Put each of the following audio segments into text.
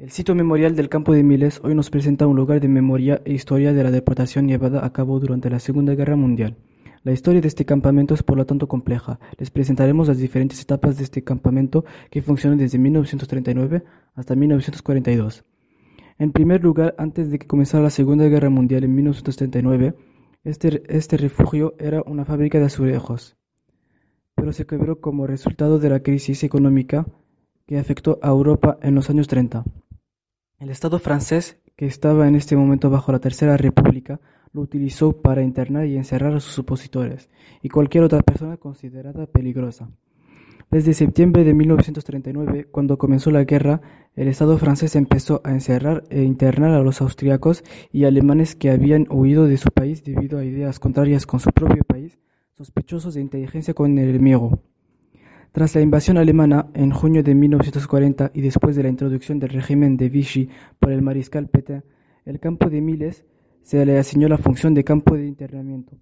El sitio memorial del Campo de Miles hoy nos presenta un lugar de memoria e historia de la deportación llevada a cabo durante la Segunda Guerra Mundial. La historia de este campamento es por lo tanto compleja. Les presentaremos las diferentes etapas de este campamento que funcionó desde 1939 hasta 1942. En primer lugar, antes de que comenzara la Segunda Guerra Mundial en 1939, este, este refugio era una fábrica de azulejos, pero se quebró como resultado de la crisis económica que afectó a Europa en los años 30. El Estado francés, que estaba en este momento bajo la Tercera República, lo utilizó para internar y encerrar a sus opositores y cualquier otra persona considerada peligrosa. Desde septiembre de 1939, cuando comenzó la guerra, el Estado francés empezó a encerrar e internar a los austriacos y alemanes que habían huido de su país debido a ideas contrarias con su propio país, sospechosos de inteligencia con el enemigo. Tras la invasión alemana en junio de 1940 y después de la introducción del régimen de Vichy por el mariscal Pétain, el campo de Miles se le asignó la función de campo de internamiento.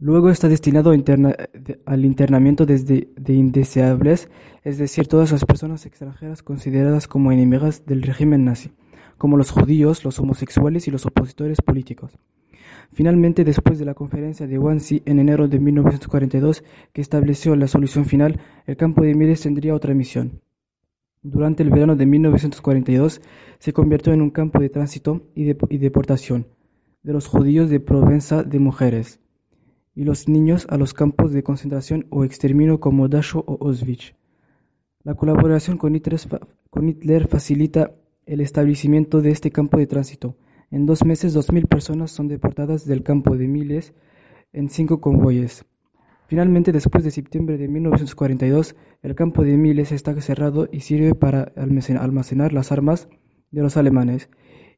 Luego está destinado al internamiento desde de indeseables, es decir, todas las personas extranjeras consideradas como enemigas del régimen nazi, como los judíos, los homosexuales y los opositores políticos. Finalmente, después de la conferencia de Wannsee en enero de 1942, que estableció la solución final, el campo de Miles tendría otra misión. Durante el verano de 1942, se convirtió en un campo de tránsito y, deportación de los judíos de Provenza de mujeres y los niños a los campos de concentración o exterminio como Dachau o Auschwitz. La colaboración con Hitler facilita el establecimiento de este campo de tránsito en dos meses, dos mil personas son deportadas del campo de Miles en cinco convoyes. Finalmente, después de septiembre de 1942, el campo de Miles está cerrado y sirve para almacenar las armas de los alemanes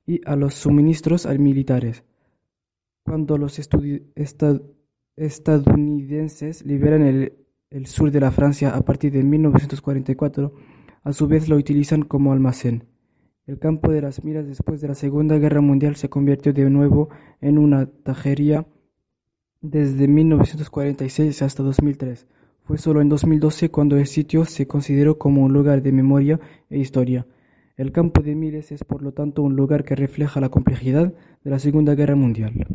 y a los suministros militares. Cuando los estadounidenses liberan el, el sur de la Francia a partir de 1944, a su vez lo utilizan como almacén. El campo de las miras después de la Segunda Guerra Mundial se convirtió de nuevo en una tajería desde 1946 hasta 2003. Fue solo en 2012 cuando el sitio se consideró como un lugar de memoria e historia. El campo de Miles es por lo tanto un lugar que refleja la complejidad de la Segunda Guerra Mundial.